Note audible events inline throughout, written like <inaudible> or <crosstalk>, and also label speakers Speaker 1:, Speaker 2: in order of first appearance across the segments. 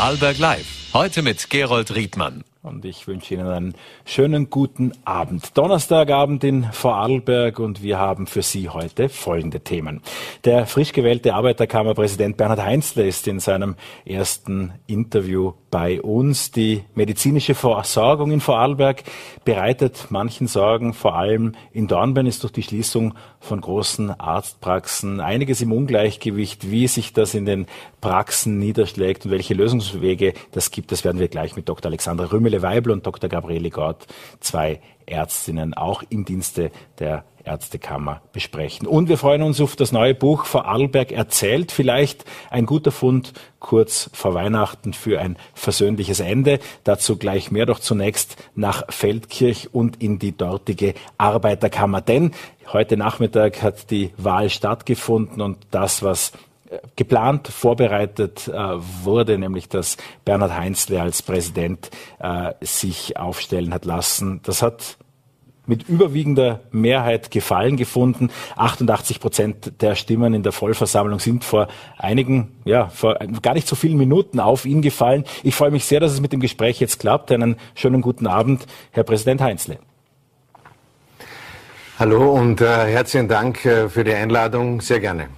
Speaker 1: Vorarlberg Live. Heute mit Gerold Riedmann.
Speaker 2: Und ich wünsche Ihnen einen schönen guten Abend. Donnerstagabend in Vorarlberg und wir haben für Sie heute folgende Themen. Der frisch gewählte Arbeiterkammerpräsident Bernhard Heinzle ist in seinem ersten Interview bei uns. Die medizinische Versorgung in Vorarlberg bereitet manchen Sorgen. Vor allem in Dornbirn ist durch die Schließung von großen Arztpraxen einiges im Ungleichgewicht. Wie sich das in den Praxen niederschlägt und welche Lösungswege das gibt, das werden wir gleich mit Dr. Alexandra Rümmele-Weibel und Dr. Gabriele Gott, zwei Ärztinnen, auch im Dienste der Ärztekammer besprechen. Und wir freuen uns auf das neue Buch Vorarlberg erzählt. Vielleicht ein guter Fund kurz vor Weihnachten für ein versöhnliches Ende. Dazu gleich mehr. Doch zunächst nach Feldkirch und in die dortige Arbeiterkammer. Denn heute Nachmittag hat die Wahl stattgefunden und das, was geplant, vorbereitet äh, wurde, nämlich dass Bernhard Heinzle als Präsident äh, sich aufstellen hat lassen. Das hat mit überwiegender Mehrheit Gefallen gefunden. 88 Prozent der Stimmen in der Vollversammlung sind vor einigen, ja, vor gar nicht so vielen Minuten auf ihn gefallen. Ich freue mich sehr, dass es mit dem Gespräch jetzt klappt. Einen schönen guten Abend, Herr Präsident Heinzle.
Speaker 3: Hallo und äh, herzlichen Dank äh, für die Einladung. Sehr gerne.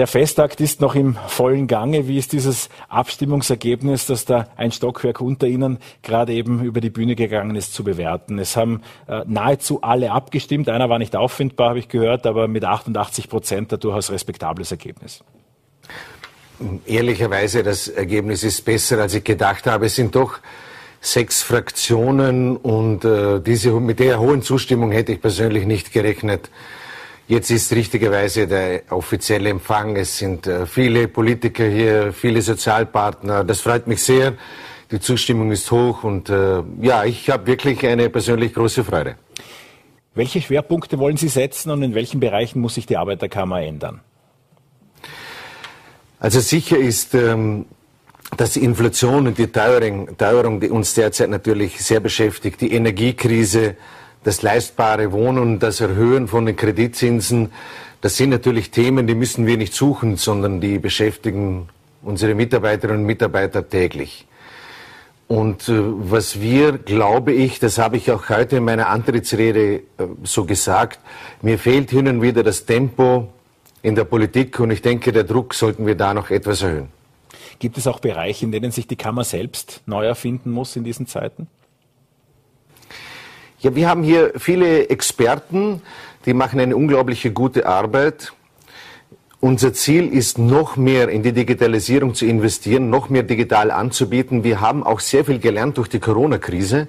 Speaker 2: Der Festakt ist noch im vollen Gange. Wie ist dieses Abstimmungsergebnis, das da ein Stockwerk unter Ihnen gerade eben über die Bühne gegangen ist, zu bewerten? Es haben äh, nahezu alle abgestimmt. Einer war nicht auffindbar, habe ich gehört, aber mit 88 Prozent ein durchaus respektables Ergebnis.
Speaker 3: Ehrlicherweise, das Ergebnis ist besser, als ich gedacht habe. Es sind doch sechs Fraktionen und äh, diese, mit der hohen Zustimmung hätte ich persönlich nicht gerechnet. Jetzt ist richtigerweise der offizielle Empfang. Es sind äh, viele Politiker hier, viele Sozialpartner. Das freut mich sehr. Die Zustimmung ist hoch und äh, ja, ich habe wirklich eine persönlich große Freude.
Speaker 2: Welche Schwerpunkte wollen Sie setzen und in welchen Bereichen muss sich die Arbeiterkammer ändern?
Speaker 3: Also sicher ist, ähm, dass die Inflation und die Teuerung, Teuerung, die uns derzeit natürlich sehr beschäftigt, die Energiekrise, das leistbare Wohnen, das Erhöhen von den Kreditzinsen, das sind natürlich Themen, die müssen wir nicht suchen, sondern die beschäftigen unsere Mitarbeiterinnen und Mitarbeiter täglich. Und äh, was wir, glaube ich, das habe ich auch heute in meiner Antrittsrede äh, so gesagt, mir fehlt hin und wieder das Tempo in der Politik und ich denke, der Druck sollten wir da noch etwas erhöhen.
Speaker 2: Gibt es auch Bereiche, in denen sich die Kammer selbst neu erfinden muss in diesen Zeiten?
Speaker 3: Ja, wir haben hier viele Experten, die machen eine unglaubliche gute Arbeit. Unser Ziel ist, noch mehr in die Digitalisierung zu investieren, noch mehr digital anzubieten. Wir haben auch sehr viel gelernt durch die Corona-Krise.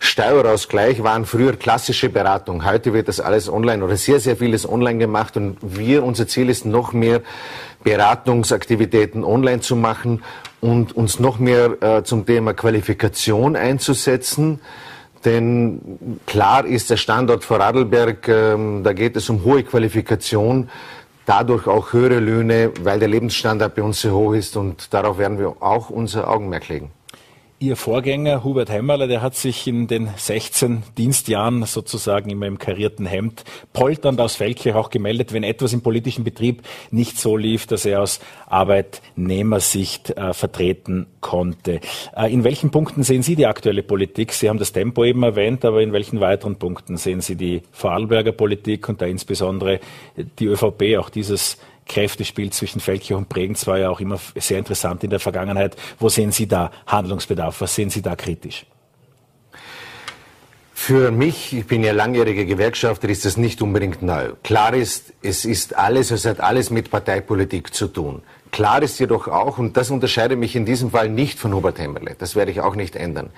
Speaker 3: Steuerausgleich waren früher klassische Beratung. Heute wird das alles online oder sehr, sehr vieles online gemacht. Und wir, unser Ziel ist, noch mehr Beratungsaktivitäten online zu machen und uns noch mehr äh, zum Thema Qualifikation einzusetzen. Denn klar ist der Standort Vorarlberg, ähm, da geht es um hohe Qualifikation, dadurch auch höhere Löhne, weil der Lebensstandard bei uns sehr hoch ist und darauf werden wir auch unser Augenmerk legen.
Speaker 2: Ihr Vorgänger Hubert Hemmerle, der hat sich in den 16 Dienstjahren sozusagen immer im karierten Hemd polternd aus Feldkirch auch gemeldet, wenn etwas im politischen Betrieb nicht so lief, dass er aus Arbeitnehmersicht äh, vertreten konnte. Äh, in welchen Punkten sehen Sie die aktuelle Politik? Sie haben das Tempo eben erwähnt, aber in welchen weiteren Punkten sehen Sie die Vorarlberger Politik und da insbesondere die ÖVP, auch dieses Kräftespiel zwischen Feldkirch und Bregenz war ja auch immer sehr interessant in der Vergangenheit. Wo sehen Sie da Handlungsbedarf? Was sehen Sie da kritisch?
Speaker 3: Für mich, ich bin ja langjähriger Gewerkschafter, ist das nicht unbedingt neu. Klar ist, es ist alles, es hat alles mit Parteipolitik zu tun. Klar ist jedoch auch, und das unterscheidet mich in diesem Fall nicht von Hubert Hemmerle, das werde ich auch nicht ändern.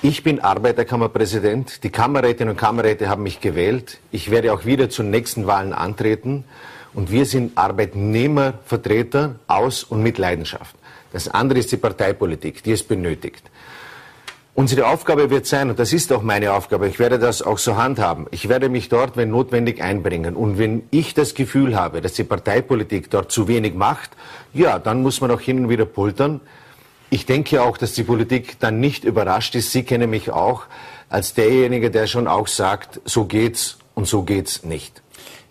Speaker 3: Ich bin Arbeiterkammerpräsident, die Kammerrätinnen und Kammerräte haben mich gewählt, ich werde auch wieder zu nächsten Wahlen antreten und wir sind Arbeitnehmervertreter aus und mit Leidenschaft. Das andere ist die Parteipolitik, die es benötigt. Unsere Aufgabe wird sein, und das ist auch meine Aufgabe, ich werde das auch so handhaben, ich werde mich dort, wenn notwendig, einbringen. Und wenn ich das Gefühl habe, dass die Parteipolitik dort zu wenig macht, ja, dann muss man auch hin und wieder pultern. Ich denke auch, dass die Politik dann nicht überrascht ist. Sie kennen mich auch als derjenige, der schon auch sagt, so geht's und so geht's nicht.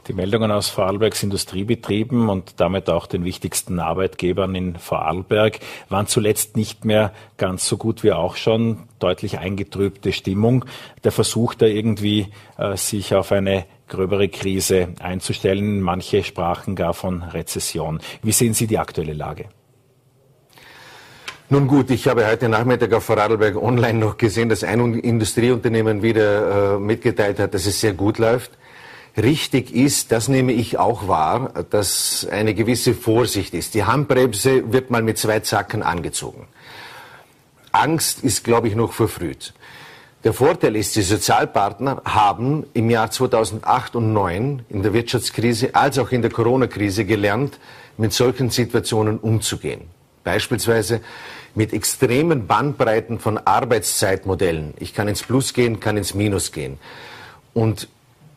Speaker 2: Die Meldungen aus Vorarlbergs Industriebetrieben und damit auch den wichtigsten Arbeitgebern in Vorarlberg waren zuletzt nicht mehr ganz so gut wie auch schon. Deutlich eingetrübte Stimmung. Der Versuch da irgendwie, äh, sich auf eine gröbere Krise einzustellen. Manche sprachen gar von Rezession. Wie sehen Sie die aktuelle Lage?
Speaker 3: Nun gut, ich habe heute Nachmittag auf Vorarlberg Online noch gesehen, dass ein Industrieunternehmen wieder äh, mitgeteilt hat, dass es sehr gut läuft richtig ist, das nehme ich auch wahr, dass eine gewisse Vorsicht ist. Die Handbremse wird mal mit zwei Zacken angezogen. Angst ist, glaube ich, noch verfrüht. Der Vorteil ist, die Sozialpartner haben im Jahr 2008 und 2009 in der Wirtschaftskrise als auch in der Corona-Krise gelernt, mit solchen Situationen umzugehen. Beispielsweise mit extremen Bandbreiten von Arbeitszeitmodellen. Ich kann ins Plus gehen, kann ins Minus gehen. Und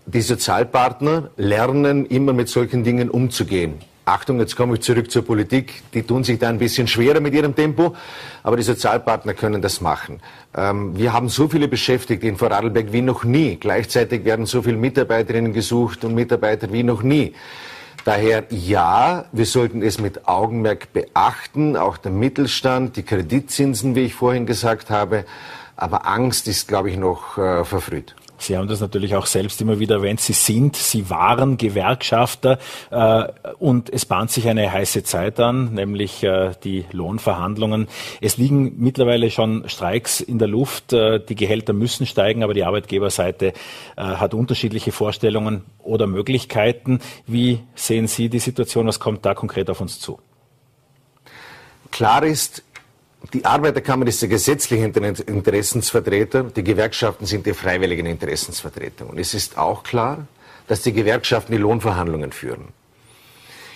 Speaker 3: die Sozialpartner lernen immer mit solchen Dingen umzugehen. Achtung, jetzt komme ich zurück zur Politik. Die tun sich da ein bisschen schwerer mit ihrem Tempo, aber die Sozialpartner können das machen. Ähm, wir haben so viele Beschäftigte in Vorarlberg wie noch nie. Gleichzeitig werden so viele Mitarbeiterinnen gesucht und Mitarbeiter wie noch nie. Daher ja, wir sollten es mit Augenmerk beachten, auch der Mittelstand, die Kreditzinsen, wie ich vorhin gesagt habe. Aber Angst ist, glaube ich, noch äh, verfrüht.
Speaker 2: Sie haben das natürlich auch selbst immer wieder erwähnt. Sie sind, Sie waren Gewerkschafter äh, und es bahnt sich eine heiße Zeit an, nämlich äh, die Lohnverhandlungen. Es liegen mittlerweile schon Streiks in der Luft. Äh, die Gehälter müssen steigen, aber die Arbeitgeberseite äh, hat unterschiedliche Vorstellungen oder Möglichkeiten. Wie sehen Sie die Situation? Was kommt da konkret auf uns zu?
Speaker 3: Klar ist, die Arbeiterkammer ist der gesetzliche Interessensvertreter, die Gewerkschaften sind die freiwilligen Interessensvertreter. Und es ist auch klar, dass die Gewerkschaften die Lohnverhandlungen führen.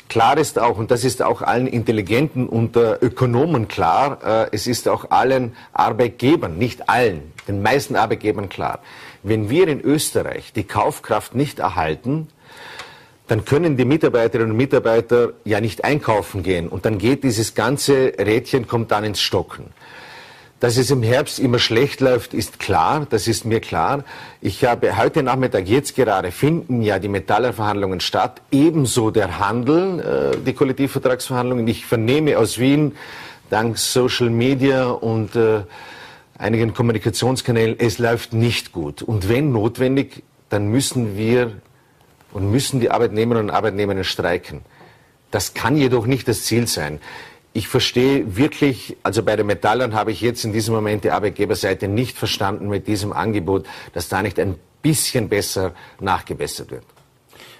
Speaker 3: Klar ist auch, und das ist auch allen Intelligenten unter Ökonomen klar, äh, es ist auch allen Arbeitgebern, nicht allen, den meisten Arbeitgebern klar, wenn wir in Österreich die Kaufkraft nicht erhalten, dann können die Mitarbeiterinnen und Mitarbeiter ja nicht einkaufen gehen. Und dann geht dieses ganze Rädchen, kommt dann ins Stocken. Dass es im Herbst immer schlecht läuft, ist klar, das ist mir klar. Ich habe heute Nachmittag, jetzt gerade, finden ja die Metallerverhandlungen statt, ebenso der Handel, äh, die Kollektivvertragsverhandlungen. Ich vernehme aus Wien, dank Social Media und äh, einigen Kommunikationskanälen, es läuft nicht gut. Und wenn notwendig, dann müssen wir und müssen die Arbeitnehmerinnen und Arbeitnehmer streiken. Das kann jedoch nicht das Ziel sein. Ich verstehe wirklich, also bei den Metallern habe ich jetzt in diesem Moment die Arbeitgeberseite nicht verstanden mit diesem Angebot, dass da nicht ein bisschen besser nachgebessert wird.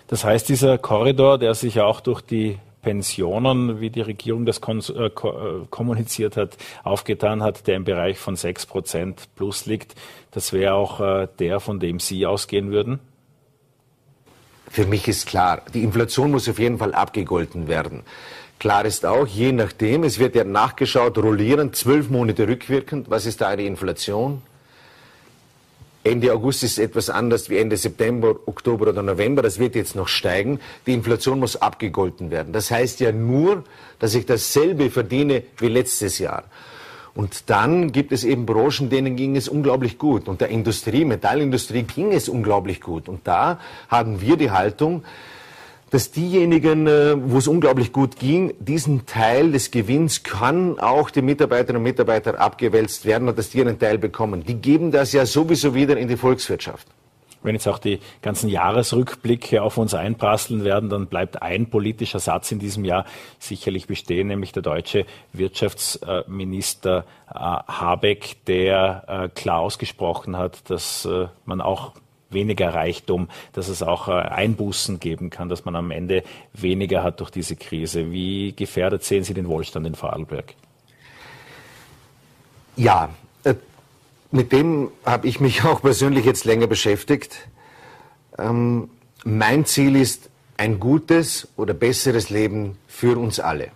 Speaker 2: Das heißt, dieser Korridor, der sich auch durch die Pensionen, wie die Regierung das äh, äh, kommuniziert hat, aufgetan hat, der im Bereich von 6 Prozent plus liegt, das wäre auch äh, der, von dem Sie ausgehen würden?
Speaker 3: Für mich ist klar, die Inflation muss auf jeden Fall abgegolten werden. Klar ist auch, je nachdem, es wird ja nachgeschaut, rollierend, zwölf Monate rückwirkend, was ist da die Inflation? Ende August ist etwas anders wie Ende September, Oktober oder November. Das wird jetzt noch steigen. Die Inflation muss abgegolten werden. Das heißt ja nur, dass ich dasselbe verdiene wie letztes Jahr. Und dann gibt es eben Branchen, denen ging es unglaublich gut. Und der Industrie, Metallindustrie ging es unglaublich gut. Und da haben wir die Haltung, dass diejenigen, äh, wo es unglaublich gut ging, diesen Teil des Gewinns kann auch die Mitarbeiterinnen und Mitarbeiter abgewälzt werden und dass die einen Teil bekommen. Die geben das ja sowieso wieder in die Volkswirtschaft.
Speaker 2: Wenn jetzt auch die ganzen Jahresrückblicke auf uns einprasseln werden, dann bleibt ein politischer Satz in diesem Jahr sicherlich bestehen, nämlich der deutsche Wirtschaftsminister äh, Habeck, der äh, klar ausgesprochen hat, dass äh, man auch weniger Reichtum, dass es auch Einbußen geben kann, dass man am Ende weniger hat durch diese Krise. Wie gefährdet sehen Sie den Wohlstand in Vorarlberg?
Speaker 3: Ja, mit dem habe ich mich <laughs> auch persönlich jetzt länger beschäftigt. Ähm, mein Ziel ist ein gutes oder besseres Leben für uns alle.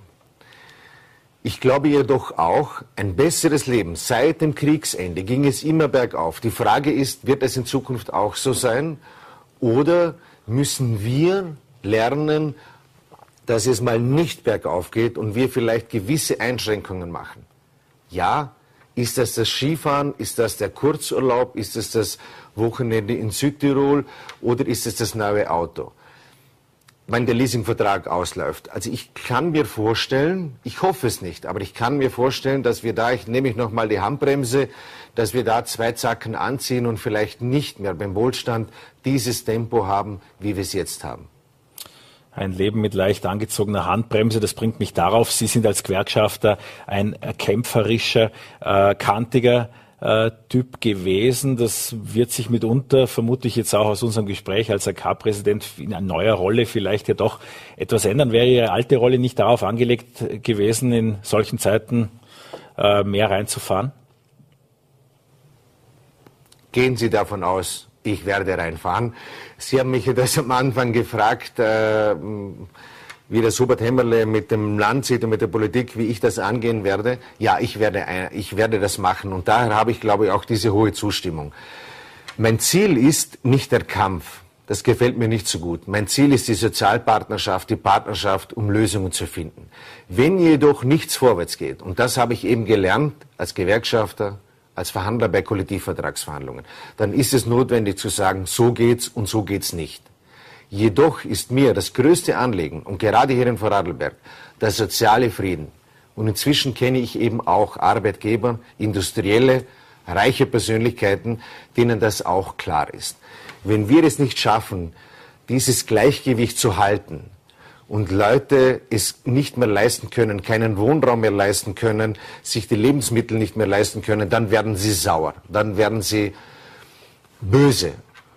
Speaker 3: Ich glaube jedoch auch, ein besseres Leben seit dem Kriegsende ging es immer bergauf. Die Frage ist, wird es in Zukunft auch so sein? Oder müssen wir lernen, dass es mal nicht bergauf geht und wir vielleicht gewisse Einschränkungen machen? Ja, ist das das Skifahren? Ist das der Kurzurlaub? Ist das das Wochenende in Südtirol? Oder ist es das neue Auto? wenn der Leasingvertrag ausläuft. Also ich kann mir vorstellen, ich hoffe es nicht, aber ich kann mir vorstellen, dass wir da, ich nehme ich nochmal die Handbremse, dass wir da zwei Zacken anziehen und vielleicht nicht mehr beim Wohlstand dieses Tempo haben, wie wir es jetzt haben.
Speaker 2: Ein Leben mit leicht angezogener Handbremse, das bringt mich darauf, Sie sind als Gewerkschafter ein kämpferischer, äh, kantiger äh, Typ gewesen. Das wird sich mitunter, vermute ich jetzt auch aus unserem Gespräch als AK-Präsident in einer neuer Rolle vielleicht ja doch etwas ändern. Wäre Ihre alte Rolle nicht darauf angelegt gewesen, in solchen Zeiten äh, mehr reinzufahren?
Speaker 3: Gehen Sie davon aus, ich werde reinfahren. Sie haben mich das am Anfang gefragt, äh, wie der Hubert Hämmerle mit dem Land sieht und mit der Politik, wie ich das angehen werde. Ja, ich werde, ich werde das machen. Und daher habe ich, glaube ich, auch diese hohe Zustimmung. Mein Ziel ist nicht der Kampf. Das gefällt mir nicht so gut. Mein Ziel ist die Sozialpartnerschaft, die Partnerschaft, um Lösungen zu finden. Wenn jedoch nichts vorwärts geht, und das habe ich eben gelernt als Gewerkschafter, als Verhandler bei Kollektivvertragsverhandlungen, dann ist es notwendig zu sagen, so geht's und so geht's nicht. Jedoch ist mir das größte Anliegen, und gerade hier in Vorarlberg, der soziale Frieden. Und inzwischen kenne ich eben auch Arbeitgeber, industrielle, reiche Persönlichkeiten, denen das auch klar ist. Wenn wir es nicht schaffen, dieses Gleichgewicht zu halten und Leute es nicht mehr leisten können, keinen Wohnraum mehr leisten können, sich die Lebensmittel nicht mehr leisten können, dann werden sie sauer, dann werden sie böse.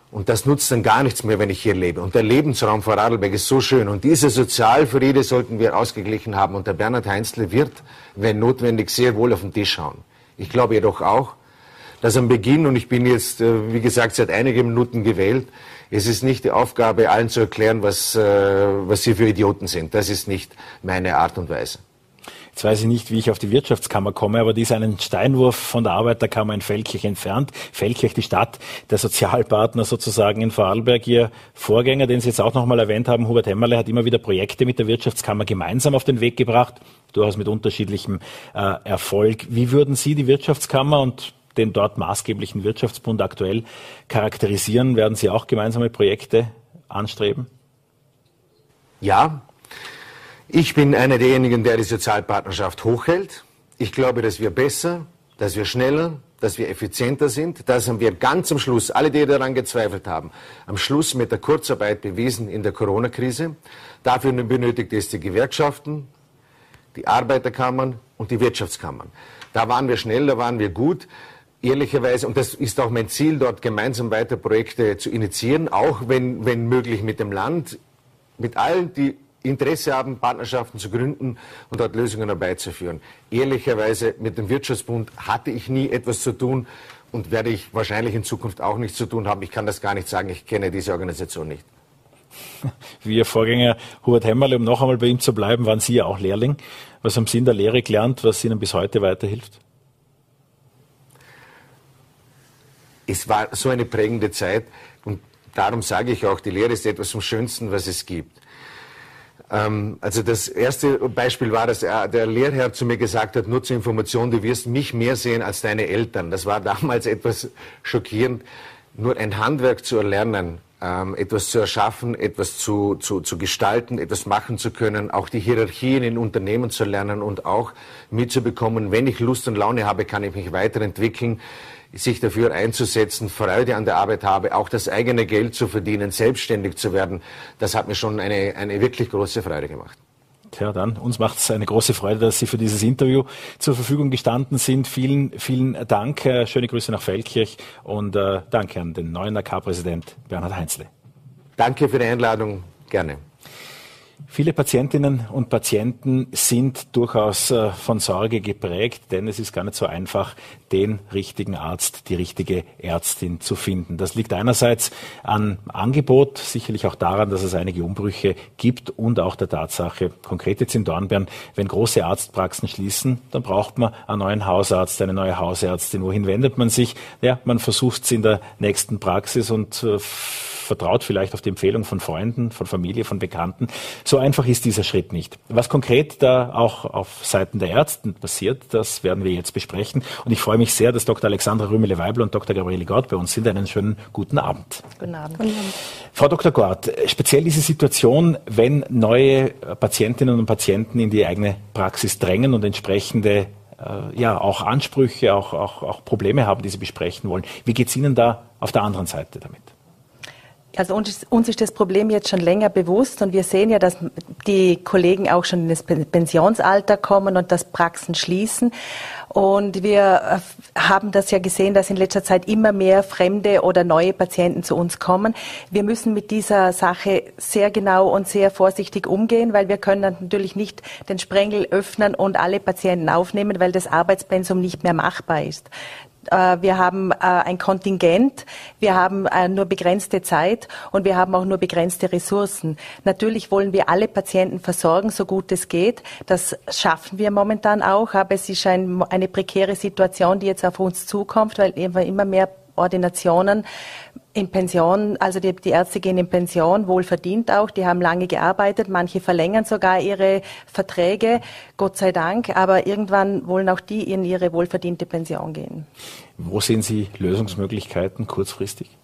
Speaker 3: Und das nutzt dann gar nichts mehr, wenn ich hier lebe. Und der Lebensraum vor Adelberg ist so schön. Und diese Sozialfriede sollten wir ausgeglichen haben. Und der Bernhard Heinzle wird, wenn notwendig, sehr wohl auf den Tisch schauen. Ich glaube jedoch auch, dass am Beginn, und ich bin jetzt, äh, wie gesagt, seit einigen Minuten gewählt, es ist nicht die Aufgabe, allen zu erklären, was, äh, was sie für Idioten sind. Das ist nicht meine Art und Weise.
Speaker 2: Jetzt weiß ich nicht, wie ich auf die Wirtschaftskammer komme, aber die ist einen Steinwurf von der Arbeiterkammer in Feldkirch entfernt. Feldkirch, die Stadt, der Sozialpartner sozusagen in Vorarlberg. Ihr Vorgänger, den Sie jetzt auch nochmal erwähnt haben, Hubert Hemmerle, hat immer wieder Projekte mit der Wirtschaftskammer gemeinsam auf den Weg gebracht, durchaus mit unterschiedlichem äh, Erfolg. Wie würden Sie die Wirtschaftskammer und den dort maßgeblichen Wirtschaftsbund aktuell charakterisieren? Werden Sie auch gemeinsame Projekte anstreben?
Speaker 3: Ja, ich bin einer derjenigen, der die Sozialpartnerschaft hochhält. Ich glaube, dass wir besser, dass wir schneller, dass wir effizienter sind. Das haben wir ganz am Schluss, alle, die daran gezweifelt haben, am Schluss mit der Kurzarbeit bewiesen in der Corona-Krise. Dafür benötigt es die Gewerkschaften, die Arbeiterkammern und die Wirtschaftskammern. Da waren wir schnell, da waren wir gut. Ehrlicherweise, und das ist auch mein Ziel, dort gemeinsam weiter Projekte zu initiieren, auch wenn, wenn möglich mit dem Land, mit allen, die Interesse haben, Partnerschaften zu gründen und dort Lösungen herbeizuführen. Ehrlicherweise mit dem Wirtschaftsbund hatte ich nie etwas zu tun und werde ich wahrscheinlich in Zukunft auch nichts zu tun haben. Ich kann das gar nicht sagen, ich kenne diese Organisation nicht. <laughs>
Speaker 2: Wie Ihr Vorgänger Hubert Hemmerle, um noch einmal bei ihm zu bleiben, waren Sie ja auch Lehrling. Was haben Sie in der Lehre gelernt, was Ihnen bis heute weiterhilft?
Speaker 3: Es war so eine prägende Zeit und darum sage ich auch, die Lehre ist etwas vom Schönsten, was es gibt. Ähm, also das erste Beispiel war, dass der Lehrherr zu mir gesagt hat, nur zur Information, du wirst mich mehr sehen als deine Eltern. Das war <laughs> damals etwas schockierend. Nur ein Handwerk zu erlernen, ähm, etwas zu erschaffen, etwas zu, zu, zu gestalten, etwas machen zu können, auch die Hierarchien in Unternehmen zu lernen und auch mitzubekommen, wenn ich Lust und Laune habe, kann ich mich weiterentwickeln sich dafür einzusetzen, Freude an der Arbeit habe, auch das eigene Geld zu verdienen, selbstständig zu werden, das hat mir schon eine, eine wirklich große Freude gemacht.
Speaker 2: Tja, dann, uns macht es eine große Freude, dass Sie für dieses Interview zur Verfügung gestanden sind. Vielen, vielen Dank. Äh, schöne Grüße nach Feldkirch und äh, danke an den neuen AK-Präsident Bernhard Heinzle.
Speaker 3: Danke für die Einladung. Gerne.
Speaker 2: Viele Patientinnen und Patienten sind durchaus äh, von Sorge geprägt, denn es ist gar nicht so einfach, den richtigen Arzt, die richtige Ärztin zu finden. Das liegt einerseits an Angebot, sicherlich auch daran, dass es einige Umbrüche gibt und auch der Tatsache, konkret jetzt in Dornbirn, wenn große Arztpraxen schließen, dann braucht man einen neuen Hausarzt, eine neue Hausärztin. Wohin wendet man sich? Ja, man versucht es in der nächsten Praxis und äh, vertraut vielleicht auf die Empfehlung von Freunden, von Familie, von Bekannten. So einfach ist dieser Schritt nicht. Was konkret da auch auf Seiten der Ärzten passiert, das werden wir jetzt besprechen. Und ich freue mich sehr, dass Dr. Alexandra Rümele-Weibel und Dr. Gabriele Gort bei uns sind. Einen schönen guten Abend. Guten Abend. Guten Abend. Frau Dr. Gort, speziell diese Situation, wenn neue Patientinnen und Patienten in die eigene Praxis drängen und entsprechende äh, ja auch Ansprüche, auch, auch, auch Probleme haben, die sie besprechen wollen. Wie geht es Ihnen da auf der anderen Seite damit?
Speaker 4: Also uns, uns ist das Problem jetzt schon länger bewusst und wir sehen ja, dass die Kollegen auch schon in das Pensionsalter kommen und das Praxen schließen. Und wir äh, haben das ja gesehen, dass in letzter Zeit immer mehr fremde oder neue Patienten zu uns kommen. Wir müssen mit dieser Sache sehr genau und sehr vorsichtig umgehen, weil wir können natürlich nicht den Sprengel öffnen und alle Patienten aufnehmen, weil das Arbeitspensum nicht mehr machbar ist. Äh, wir haben äh, ein Kontingent, wir haben äh, nur begrenzte Zeit und wir haben auch nur begrenzte Ressourcen. Natürlich wollen wir alle Patienten versorgen, so gut es geht. Das schaffen wir momentan auch, aber es ist eine prekäre Situation, die jetzt auf uns zukommt, weil immer mehr Ordinationen in Pension, also die, die, Ärzte gehen in Pension, wohl verdient auch, die haben lange gearbeitet, manche verlängern sogar ihre Verträge, Gott sei Dank, aber irgendwann wollen auch die in ihre wohlverdiente Pension gehen.
Speaker 2: Wo sehen Sie Lösungsmöglichkeiten kurzfristig?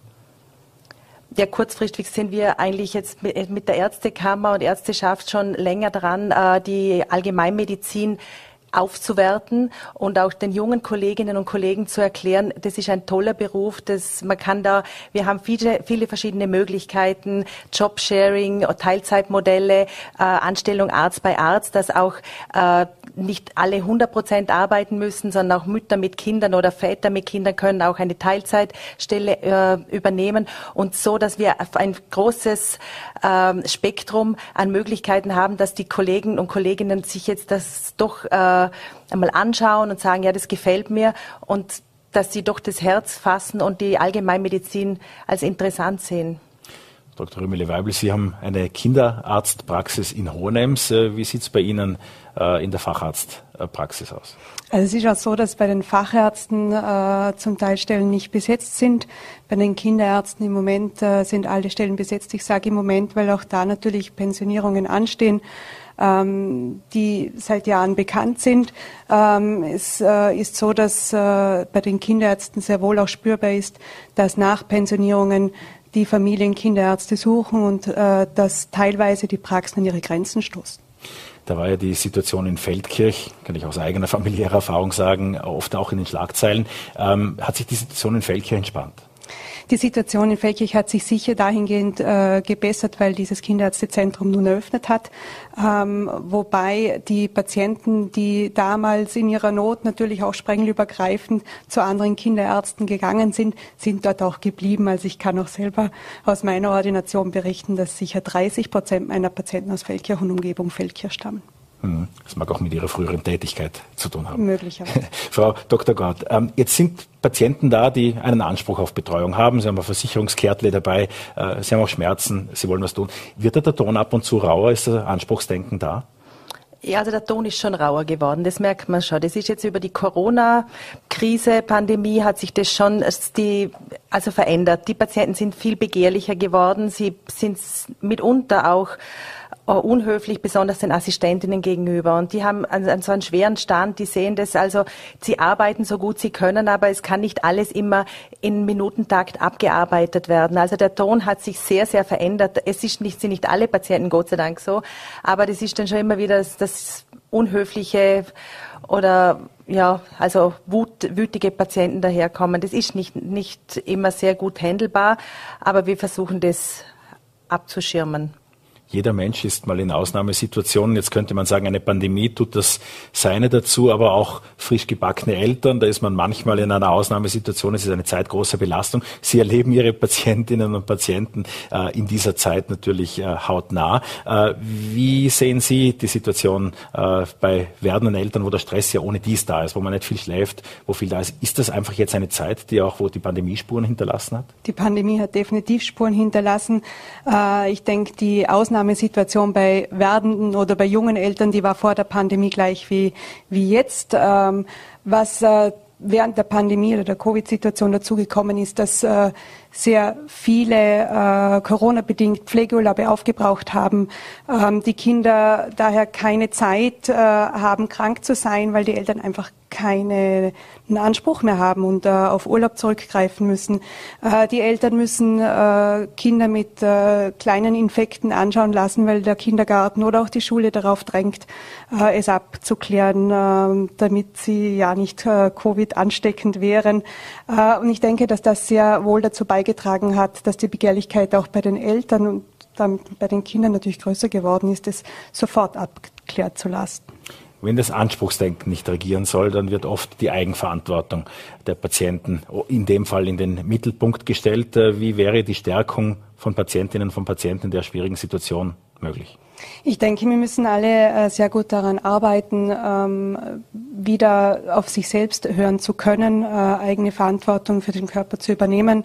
Speaker 4: Ja, kurzfristig sind wir eigentlich jetzt mit der Ärztekammer und Ärzteschaft schon länger dran, äh, die Allgemeinmedizin aufzuwerten und auch den jungen Kolleginnen und Kollegen zu erklären, das ist ein toller Beruf, das man kann da, wir haben viele, viele verschiedene Möglichkeiten, Jobsharing, Teilzeitmodelle, äh, Anstellung Arzt bei Arzt, dass auch äh, nicht alle 100 Prozent arbeiten müssen, sondern auch Mütter mit Kindern oder Väter mit Kindern können auch eine Teilzeitstelle äh, übernehmen und so, dass wir ein großes äh, Spektrum an Möglichkeiten haben, dass die Kollegen und Kolleginnen sich jetzt das doch äh, einmal anschauen und sagen, ja, das gefällt mir und dass sie doch das Herz fassen und die Allgemeinmedizin als interessant sehen.
Speaker 2: Dr. Rümele-Weibel, Sie haben eine Kinderarztpraxis in Hohenems. Äh, wie sieht es bei Ihnen äh, in der Facharztpraxis aus?
Speaker 5: Also es ist auch so, dass bei den Fachärzten äh, zum Teil Stellen nicht besetzt sind. Bei den Kinderärzten im Moment äh, sind alle Stellen besetzt. Ich sage im Moment, weil auch da natürlich Pensionierungen anstehen ähm, die seit Jahren bekannt sind. Ähm, es äh, ist so, dass äh, bei den Kinderärzten sehr wohl auch spürbar ist, dass nach Pensionierungen die Familien Kinderärzte suchen und äh, dass teilweise die Praxen an ihre Grenzen stoßen.
Speaker 2: Da war ja die Situation in Feldkirch, kann ich aus eigener familiärer Erfahrung sagen, oft auch in den Schlagzeilen. Ähm, hat sich die Situation in Feldkirch entspannt?
Speaker 5: Die Situation in Feldkirch hat sich sicher dahingehend äh, gebessert, weil dieses Kinderärztezentrum nun eröffnet hat. Ähm, wobei die Patienten, die damals in ihrer Not natürlich auch sprengelübergreifend zu anderen Kinderärzten gegangen sind, sind dort auch geblieben. Also ich kann auch selber aus meiner Ordination berichten, dass sicher 30 Prozent meiner Patienten aus Feldkirch und Umgebung Feldkirch stammen.
Speaker 2: Mhm. Das mag auch mit Ihrer früheren Tätigkeit zu tun haben.
Speaker 5: Möglicherweise. <laughs>
Speaker 2: Frau Dr. Gott, ähm, jetzt sind Patienten da, die einen Anspruch auf Betreuung haben. Sie haben ein Versicherungskärtle dabei, äh, Sie haben auch Schmerzen, Sie wollen was tun. Wird da der Ton ab und zu rauer? Ist das Anspruchsdenken da?
Speaker 4: Ja, also der Ton ist schon rauer geworden, das merkt man schon. Das ist jetzt über die Corona-Krise, Pandemie hat sich das schon die, also verändert. Die Patienten sind viel begehrlicher geworden, sie sind mitunter auch unhöflich, besonders den Assistentinnen gegenüber. Und die haben an, so einen schweren Stand, die sehen das, also sie arbeiten so gut sie können, aber es kann nicht alles immer in Minutentakt abgearbeitet werden. Also der Ton hat sich sehr, sehr verändert. Es ist nicht, sind nicht alle Patienten, Gott sei Dank so, aber das ist dann schon immer wieder das, das Unhöfliche oder ja, also wut, wütige Patienten daherkommen. Das ist nicht, nicht immer sehr gut handelbar, aber wir versuchen das abzuschirmen.
Speaker 2: Jeder Mensch ist mal in Ausnahmesituationen. Jetzt könnte man sagen, eine Pandemie tut das Seine dazu, aber auch frisch gebackene Eltern. Da ist man manchmal in einer Ausnahmesituation. Es ist eine Zeit großer Belastung. Sie erleben Ihre Patientinnen und Patienten äh, in dieser Zeit natürlich äh, hautnah. Äh, wie sehen Sie die Situation äh, bei werdenden Eltern, wo der Stress ja ohne dies da ist, wo man nicht viel schläft, wo viel da ist? Ist das einfach jetzt eine Zeit, die auch, wo die Pandemie Spuren hinterlassen hat?
Speaker 5: Die Pandemie hat definitiv Spuren hinterlassen. Äh, ich denke, die Ausnahme Aufnahmesituation bei werdenden oder bei jungen Eltern, die war vor der Pandemie gleich wie, wie jetzt. Ähm, was äh, während der Pandemie oder der Covid-Situation dazugekommen ist, dass äh, sehr viele äh, Corona-bedingt Pflegeurlaube aufgebraucht haben, ähm, die Kinder daher keine Zeit äh, haben, krank zu sein, weil die Eltern einfach keinen Anspruch mehr haben und äh, auf Urlaub zurückgreifen müssen. Äh, die Eltern müssen äh, Kinder mit äh, kleinen Infekten anschauen lassen, weil der Kindergarten oder auch die Schule darauf drängt, äh, es abzuklären, äh, damit sie ja nicht Covid ansteckend wären. und ich denke, dass das sehr wohl dazu beigetragen hat, dass die Begehrlichkeit auch bei den Eltern und dann bei den Kindern natürlich größer geworden ist, es sofort abklärt zu lassen.
Speaker 2: Wenn das Anspruchsdenken nicht regieren soll, dann wird oft die Eigenverantwortung der Patienten in dem Fall in den Mittelpunkt gestellt. Äh, wie wäre die Stärkung von Patientinnen und von Patienten in der schwierigen Situation möglich?
Speaker 5: Ich denke, wir müssen alle äh, sehr gut daran arbeiten, ähm, wieder auf sich selbst hören zu können, äh, eigene Verantwortung für den Körper zu übernehmen.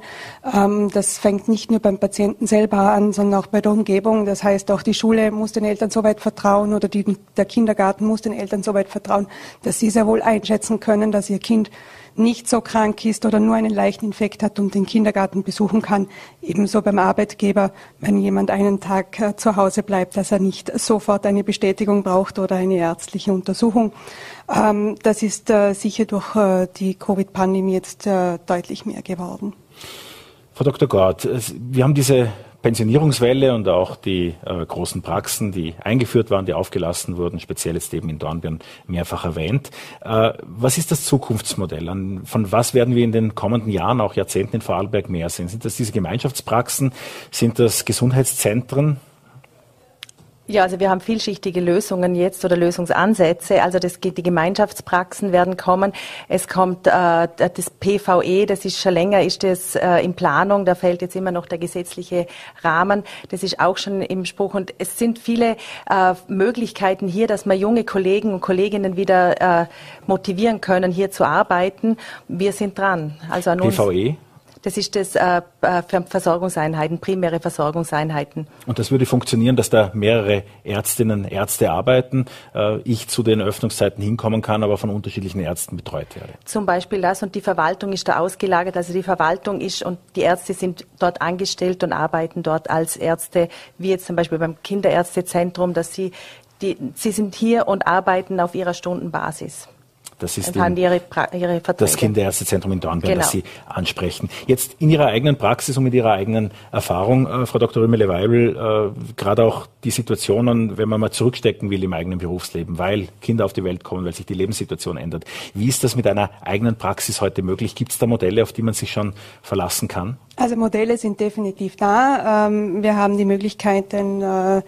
Speaker 5: Ähm, das fängt nicht nur beim Patienten selber an, sondern auch bei der Umgebung. Das heißt, auch die Schule muss den Eltern so weit vertrauen oder die, der Kindergarten muss den Eltern so weit vertrauen, dass sie sehr wohl einschätzen können, dass ihr Kind nicht so krank ist oder nur einen leichten Infekt hat und den Kindergarten besuchen kann. Ebenso beim Arbeitgeber, wenn jemand einen Tag äh, zu Hause bleibt, dass er nicht sofort eine Bestätigung braucht oder eine ärztliche Untersuchung. Ähm, das ist äh, sicher durch äh, die Covid-Pandemie jetzt deutlich mehr geworden.
Speaker 2: Frau Dr. Gort, wir haben diese Pensionierungswelle und auch die äh, großen Praxen, die eingeführt waren, die aufgelassen wurden, speziell jetzt eben in Dornbirn mehrfach erwähnt. Äh, was ist das Zukunftsmodell? An, von was werden wir in den kommenden Jahren, auch Jahrzehnten in Vorarlberg mehr sehen? Sind das diese Gemeinschaftspraxen? Sind das Gesundheitszentren?
Speaker 4: Ja, also wir haben vielschichtige Lösungen jetzt oder Lösungsansätze. Also das, die Gemeinschaftspraxen werden kommen. Es kommt äh, das PVE, das ist schon länger, ist das äh, in Planung. Da fällt jetzt immer noch der gesetzliche Rahmen. Das ist auch schon im Spruch. Und es sind viele äh, Möglichkeiten hier, dass wir junge Kollegen und Kolleginnen wieder äh, motivieren können, hier zu arbeiten. Wir sind dran.
Speaker 2: Also an PVE?
Speaker 4: Das ist das äh, äh Versorgungseinheiten, primäre Versorgungseinheiten.
Speaker 2: Und das würde funktionieren, dass da mehrere Ärztinnen, Ärzte arbeiten, äh, ich zu den Öffnungszeiten hinkommen kann, aber von unterschiedlichen Ärzten betreut werde.
Speaker 4: Zum Beispiel das und die Verwaltung ist da ausgelagert. Also die Verwaltung ist und die Ärzte sind dort angestellt und arbeiten dort als Ärzte, wie jetzt zum Beispiel beim Kinderärztezentrum, dass sie die, sie sind hier und arbeiten auf ihrer Stundenbasis.
Speaker 2: Das ist den, ihre, ihre das Kinderärztezentrum in Dornbirn, genau. das Sie ansprechen. Jetzt in Ihrer eigenen Praxis und mit Ihrer eigenen Erfahrung, äh, Frau Dr. Rümmele-Weibel, äh, gerade auch die Situationen, wenn man mal zurückstecken will im eigenen Berufsleben, weil Kinder auf die Welt kommen, weil sich die Lebenssituation ändert. Wie ist das mit einer eigenen Praxis heute möglich? Gibt es da Modelle, auf die man sich schon verlassen kann?
Speaker 5: Also Modelle sind definitiv da. Ähm, wir haben die Möglichkeit, den äh,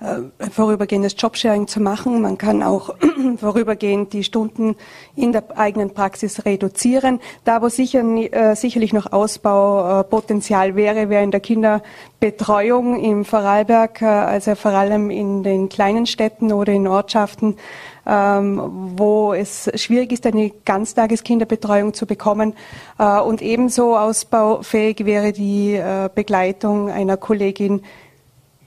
Speaker 5: äh, vorübergehendes Jobsharing zu machen. Man kann auch <clears throat> vorübergehend die Stunden in der eigenen Praxis reduzieren. Da, wo sicher, äh, sicherlich noch Ausbaupotenzial wäre, wäre in der Kinderbetreuung im Vorarlberg, äh, also vor allem in den kleinen Städten oder in Ortschaften, ähm, wo es schwierig ist, eine Ganztageskinderbetreuung zu bekommen. Äh, und ebenso ausbaufähig wäre die äh, Begleitung einer Kollegin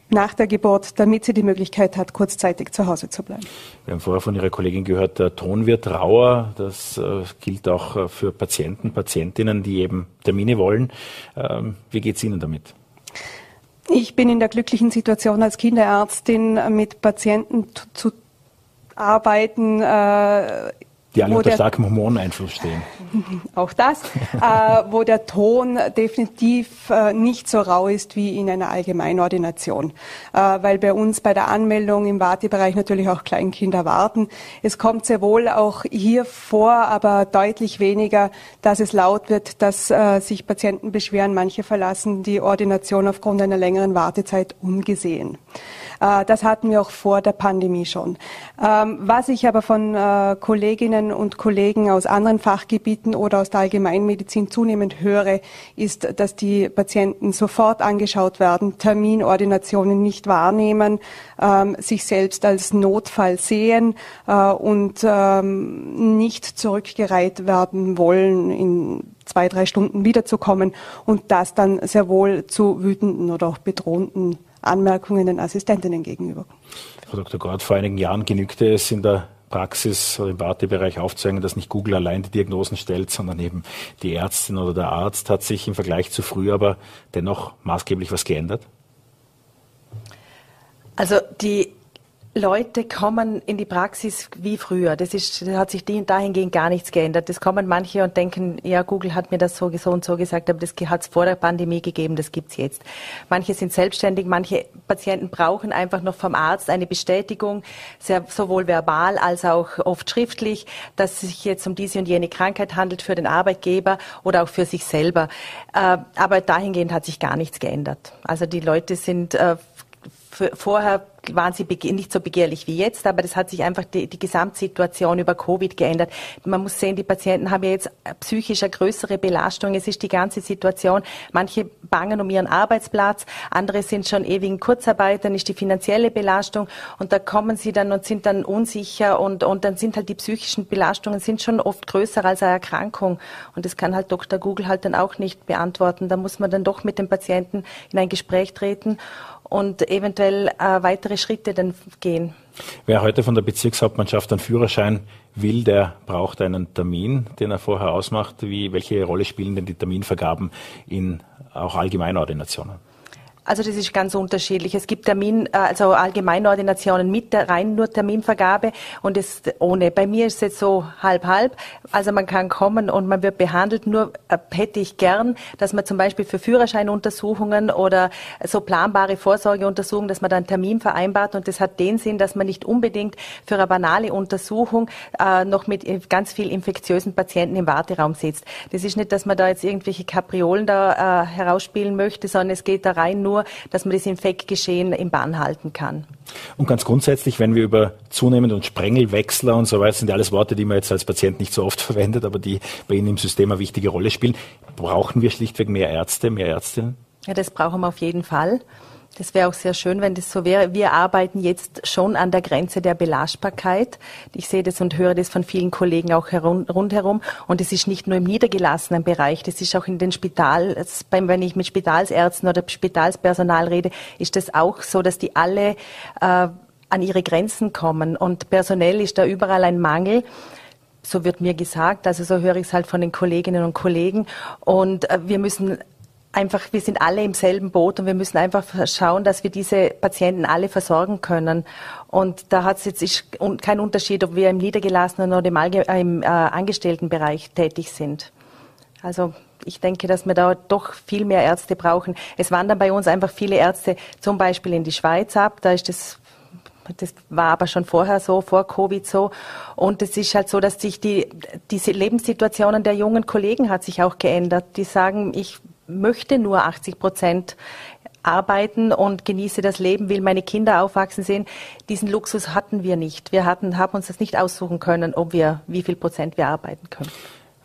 Speaker 5: nach der Geburt, damit sie die Möglichkeit hat, kurzzeitig zu Hause zu bleiben.
Speaker 2: Wir haben vorher von Ihrer Kollegin gehört, der Ton wird rauer. Das äh, gilt auch äh, für Patienten, Patientinnen, die eben Termine wollen. Ähm, wie geht es Ihnen damit?
Speaker 5: Ich bin in der glücklichen Situation als Kinderärztin mit Patienten zu arbeiten, äh,
Speaker 2: die alle unter starkem Hormoneinfluss stehen. <laughs>
Speaker 5: Auch das, <laughs> äh, wo der Ton definitiv äh, nicht so rau ist wie in einer Allgemeinordination, äh, weil bei uns bei der Anmeldung im Wartebereich natürlich auch Kleinkinder warten. Es kommt sehr wohl auch hier vor, aber deutlich weniger, dass es laut wird, dass äh, sich Patienten beschweren. Manche verlassen die Ordination aufgrund einer längeren Wartezeit ungesehen. Äh, das hatten wir auch vor der Pandemie schon. Ähm, was ich aber von äh, Kolleginnen und Kollegen aus anderen Fachgebieten oder aus der Allgemeinmedizin zunehmend höre, ist, dass die Patienten sofort angeschaut werden, Terminordinationen nicht wahrnehmen, ähm, sich selbst als Notfall sehen äh, und ähm, nicht zurückgereiht werden wollen, in zwei, drei Stunden wiederzukommen und das dann sehr wohl zu wütenden oder auch bedrohenden Anmerkungen den Assistentinnen gegenüber.
Speaker 2: Frau Dr. Gord, vor einigen Jahren genügte es in der Praxis oder im Wartebereich aufzeigen, dass nicht Google allein die Diagnosen stellt, sondern eben die Ärztin oder der Arzt hat sich im Vergleich zu früher aber dennoch maßgeblich was geändert?
Speaker 4: Also die Leute kommen in die Praxis wie früher. Das ist, das hat sich dahingehend gar nichts geändert. Das kommen manche und denken, ja, Google hat mir das so, so und so gesagt, aber das hat es vor der Pandemie gegeben, das gibt's jetzt. Manche sind selbstständig, manche Patienten brauchen einfach noch vom Arzt eine Bestätigung, sehr, sowohl verbal als auch oft schriftlich, dass es sich jetzt um diese und jene Krankheit handelt für den Arbeitgeber oder auch für sich selber. Äh, aber dahingehend hat sich gar nichts geändert. Also die Leute sind äh, vorher waren sie nicht so begehrlich wie jetzt, aber das hat sich einfach die, die Gesamtsituation über Covid geändert. Man muss sehen, die Patienten haben ja jetzt psychisch eine größere Belastung. Es ist die ganze Situation. Manche bangen um ihren Arbeitsplatz, andere sind schon ewig in Kurzarbeit, dann ist die finanzielle Belastung und da kommen sie dann und sind dann unsicher und, und dann sind halt die psychischen Belastungen sind schon oft größer als eine Erkrankung und das kann halt Dr. Google halt dann auch nicht beantworten. Da muss man dann doch mit dem Patienten in ein Gespräch treten und eventuell äh, weitere Schritte dann gehen.
Speaker 2: Wer heute von der Bezirkshauptmannschaft einen Führerschein will, der braucht einen Termin, den er vorher ausmacht. Wie, welche Rolle spielen denn die Terminvergaben in auch Allgemeinordinationen?
Speaker 4: Also das ist ganz unterschiedlich. Es gibt Termin, äh, also Allgemeinordinationen mit der rein nur Terminvergabe und es ohne. Bei mir ist es jetzt so halb halb. Also man kann kommen und man wird behandelt. Nur äh, hätte ich gern, dass man zum Beispiel für Führerscheinuntersuchungen oder so planbare Vorsorgeuntersuchungen, dass man dann Termin vereinbart und das hat den Sinn, dass man nicht unbedingt für eine banale Untersuchung äh, noch mit ganz viel infektiösen Patienten im Warteraum sitzt. Das ist nicht, dass man da jetzt irgendwelche Kapriolen da äh, herausspielen möchte, sondern es geht da rein nur nur, dass man das Infektgeschehen im Bann halten kann.
Speaker 2: Und ganz grundsätzlich, wenn wir über zunehmend und Sprengelwechsler und so weiter, sind ja alles Worte, die man jetzt als Patient nicht so oft <laughs> verwendet, aber die bei Ihnen im System eine wichtige Rolle spielen, brauchen wir schlichtweg mehr Ärzte, mehr Ärztinnen?
Speaker 4: Ja, das brauchen wir auf jeden Fall. Das wäre auch sehr schön, wenn das so wäre. Wir arbeiten jetzt schon an der Grenze der Belastbarkeit. Ich sehe das und höre das von vielen Kollegen auch rundherum. Und es ist nicht nur im niedergelassenen Bereich, das ist auch in den Spital, wenn ich mit Spitalsärzten oder Spitalspersonal rede, ist das auch so, dass die alle äh, an ihre Grenzen kommen. Und personell ist da überall ein Mangel so wird mir gesagt, also so höre ich es halt von den Kolleginnen und Kollegen. Und äh, wir müssen einfach, wir sind alle im selben Boot und wir müssen einfach schauen, dass wir diese Patienten alle versorgen können. Und da hat es jetzt kein Unterschied, ob wir im niedergelassenen oder im, Allge im äh, Angestelltenbereich tätig sind. Also ich denke, dass wir da doch viel mehr Ärzte brauchen. Es wandern bei uns einfach viele Ärzte zum Beispiel in die Schweiz ab. Da ist das das war aber schon vorher so, vor Covid so. Und es ist halt so, dass sich die, diese Lebenssituationen der jungen Kollegen hat sich auch geändert. Die sagen, ich möchte nur 80 Prozent arbeiten und genieße das Leben, will meine Kinder aufwachsen sehen. Diesen Luxus hatten wir nicht. Wir hatten, haben uns das nicht aussuchen können, ob wir, wie viel Prozent wir arbeiten können.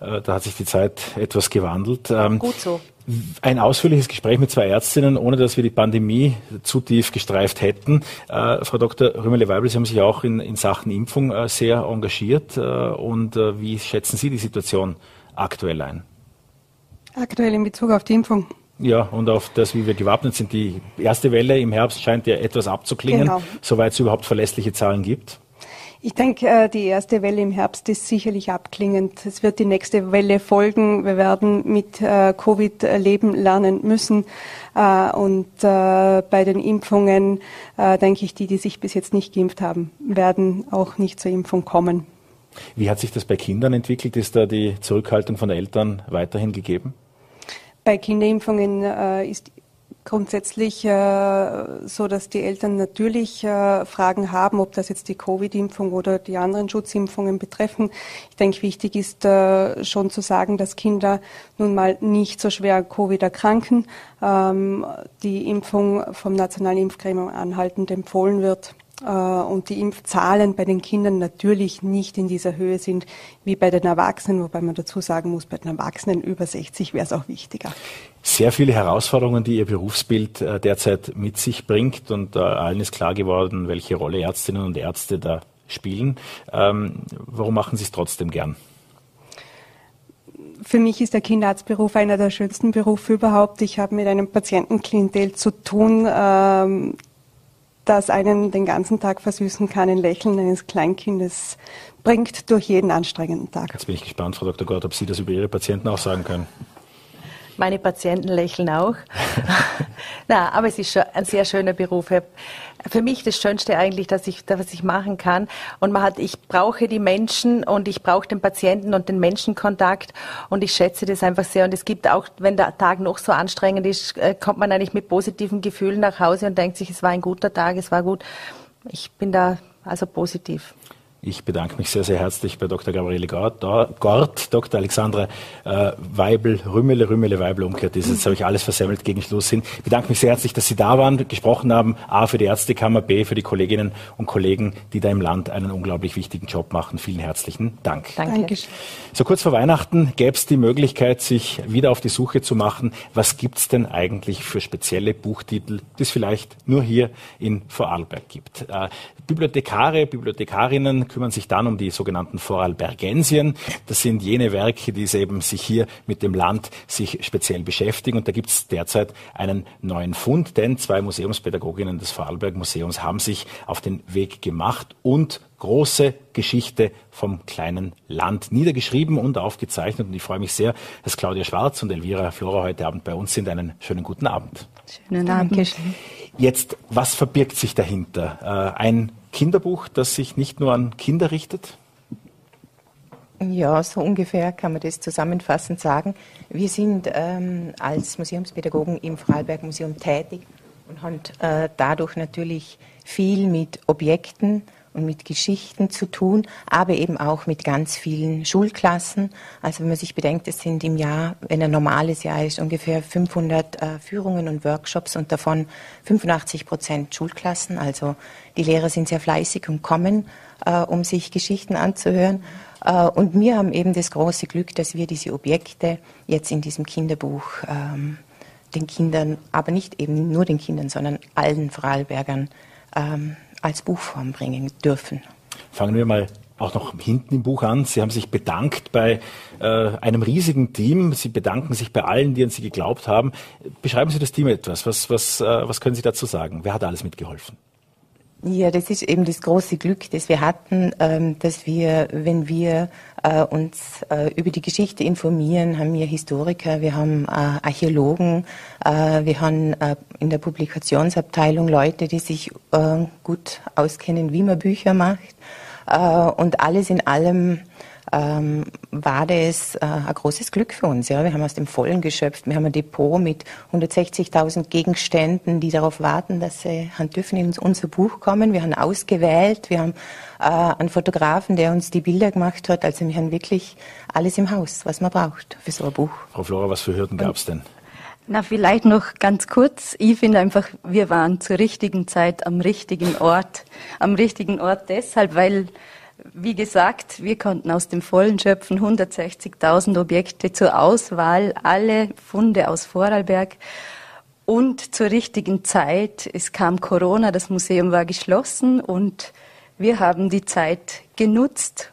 Speaker 2: Äh, da hat sich die Zeit etwas gewandelt. Ähm,
Speaker 4: Gut so.
Speaker 2: Ein ausführliches Gespräch mit zwei Ärztinnen, ohne dass wir die Pandemie zu tief gestreift hätten. Äh, Frau Dr. Römerle-Weibel, Sie haben sich auch in, in Sachen Impfung äh, sehr engagiert. Äh, und äh, wie schätzen Sie die Situation aktuell ein?
Speaker 5: Aktuell in Bezug auf die Impfung.
Speaker 2: Ja, und auf das, wie wir gewappnet sind. Die erste Welle im Herbst scheint ja etwas abzuklingen, genau. soweit es überhaupt verlässliche Zahlen gibt.
Speaker 5: Ich denke, äh, die erste Welle im Herbst ist sicherlich abklingend. Es wird die nächste Welle folgen. Wir werden mit äh, Covid leben lernen müssen. Äh, und bei den Impfungen, denke ich, die, die sich bis jetzt nicht geimpft haben, werden auch nicht zur Impfung kommen.
Speaker 2: Wie hat sich das bei Kindern entwickelt? Ist da die Zurückhaltung von Eltern weiterhin gegeben?
Speaker 5: Bei Kinderimpfungen äh, ist grundsätzlich äh, so, dass die Eltern natürlich äh, Fragen haben, ob das jetzt die Covid-Impfung oder die anderen Schutzimpfungen betreffen. Ich denke, wichtig ist äh, schon zu sagen, dass Kinder nun mal nicht so schwer Covid erkranken. Ähm, die Impfung vom Nationalen Impfgremium anhaltend empfohlen wird und die Impfzahlen bei den Kindern natürlich nicht in dieser Höhe sind wie bei den Erwachsenen, wobei man dazu sagen muss, bei den Erwachsenen über 60 wäre es auch wichtiger.
Speaker 2: Sehr viele Herausforderungen, die Ihr Berufsbild äh, derzeit mit sich bringt und äh, allen ist klar geworden, welche Rolle Ärztinnen und Ärzte da spielen. Ähm, warum machen Sie es trotzdem gern?
Speaker 5: Für mich ist der Kinderarztberuf einer der schönsten Berufe überhaupt. Ich habe mit einem Patientenklientel zu tun, ähm, das einen den ganzen Tag versüßen kann. Ein Lächeln eines Kleinkindes bringt durch jeden anstrengenden Tag.
Speaker 2: Jetzt bin ich gespannt, Frau Dr. Gott, ob Sie das über Ihre Patienten auch sagen können.
Speaker 4: Meine Patienten lächeln auch. <laughs> Na, aber es ist schon ein sehr schöner Beruf. Für mich das Schönste eigentlich, dass ich, was ich machen kann. Und man hat, ich brauche die Menschen und ich brauche den Patienten und den Menschenkontakt und ich schätze das einfach sehr. Und es gibt auch, wenn der Tag noch so anstrengend ist, äh, kommt man eigentlich mit positiven Gefühlen nach Hause und denkt sich, es war ein guter Tag, es war gut. Ich bin da also positiv.
Speaker 2: Ich bedanke mich sehr, sehr herzlich bei Dr. Gabriele Gort, Dr. Alexandra äh, Weibel, Rümmele, Rümmele, Weibel, umgekehrt ist. Jetzt habe ich alles versemmelt gegen Schluss hin. Ich bedanke mich sehr herzlich, dass Sie da waren, gesprochen haben. A für die Ärztekammer, B für die Kolleginnen und Kollegen, die da im Land einen unglaublich wichtigen Job machen. Vielen herzlichen Dank.
Speaker 4: Danke.
Speaker 2: So kurz vor Weihnachten gäbe es die Möglichkeit, sich wieder auf die Suche zu machen. Was gibt es denn eigentlich für spezielle Buchtitel, die es vielleicht nur hier in Vorarlberg gibt? Äh, Bibliothekare, Bibliothekarinnen kümmern sich dann um die sogenannten Vorarlbergensien. Das sind jene Werke, die eben sich hier mit dem Land sich speziell beschäftigen. Und da gibt es derzeit einen neuen Fund, denn zwei Museumspädagoginnen des Vorarlberg Museums haben sich auf den Weg gemacht und große Geschichte vom kleinen Land niedergeschrieben und aufgezeichnet. Und ich freue mich sehr, dass Claudia Schwarz und Elvira Flora heute Abend bei uns sind. Einen schönen guten Abend.
Speaker 4: Schönen Abend.
Speaker 2: Jetzt, was verbirgt sich dahinter? Äh, ein Kinderbuch, das sich nicht nur an Kinder richtet?
Speaker 6: Ja, so ungefähr kann man das zusammenfassend sagen. Wir sind ähm, als Museumspädagogen im Vorarlberg Museum tätig und haben äh, dadurch natürlich viel mit Objekten und mit Geschichten zu tun, aber eben auch mit ganz vielen Schulklassen. Also wenn man sich bedenkt, es sind im Jahr, wenn ein normales Jahr ist, ungefähr 500 äh, Führungen und Workshops und davon 85 Prozent Schulklassen. Also die Lehrer sind sehr fleißig und kommen, äh, um sich Geschichten anzuhören. Äh, und wir haben eben das große Glück, dass wir diese Objekte jetzt in diesem Kinderbuch ähm, den Kindern, aber nicht eben nur den Kindern, sondern allen Vorarlbergern ähm, als Buchform bringen dürfen.
Speaker 2: Fangen wir mal auch noch hinten im Buch an. Sie haben sich bedankt bei äh, einem riesigen Team. Sie bedanken sich bei allen, die an Sie geglaubt haben. Beschreiben Sie das Team etwas. Was, was, äh, was können Sie dazu sagen? Wer hat alles mitgeholfen?
Speaker 6: Ja, das ist eben das große Glück, das wir hatten, ähm, dass wir, wenn wir äh, uns äh, über die Geschichte informieren, haben wir Historiker, wir haben äh, Archäologen, wir haben in der Publikationsabteilung Leute, die sich gut auskennen, wie man Bücher macht. Und alles in allem ähm, war das äh, ein großes Glück für uns. Ja. Wir haben aus dem Vollen geschöpft. Wir haben ein Depot mit 160.000 Gegenständen, die darauf warten, dass sie haben dürfen in unser Buch kommen. Wir haben ausgewählt. Wir haben äh, einen Fotografen, der uns die Bilder gemacht hat. Also wir haben wirklich alles im Haus, was man braucht für so ein Buch.
Speaker 2: Frau Flora, was für Hürden gab es denn?
Speaker 7: Na, vielleicht noch ganz kurz. Ich finde einfach, wir waren zur richtigen Zeit am richtigen Ort. Am richtigen Ort deshalb, weil wie gesagt, wir konnten aus dem Vollen schöpfen 160.000 Objekte zur Auswahl, alle Funde aus Vorarlberg. Und zur richtigen Zeit, es kam Corona, das Museum war geschlossen und wir haben die Zeit genutzt,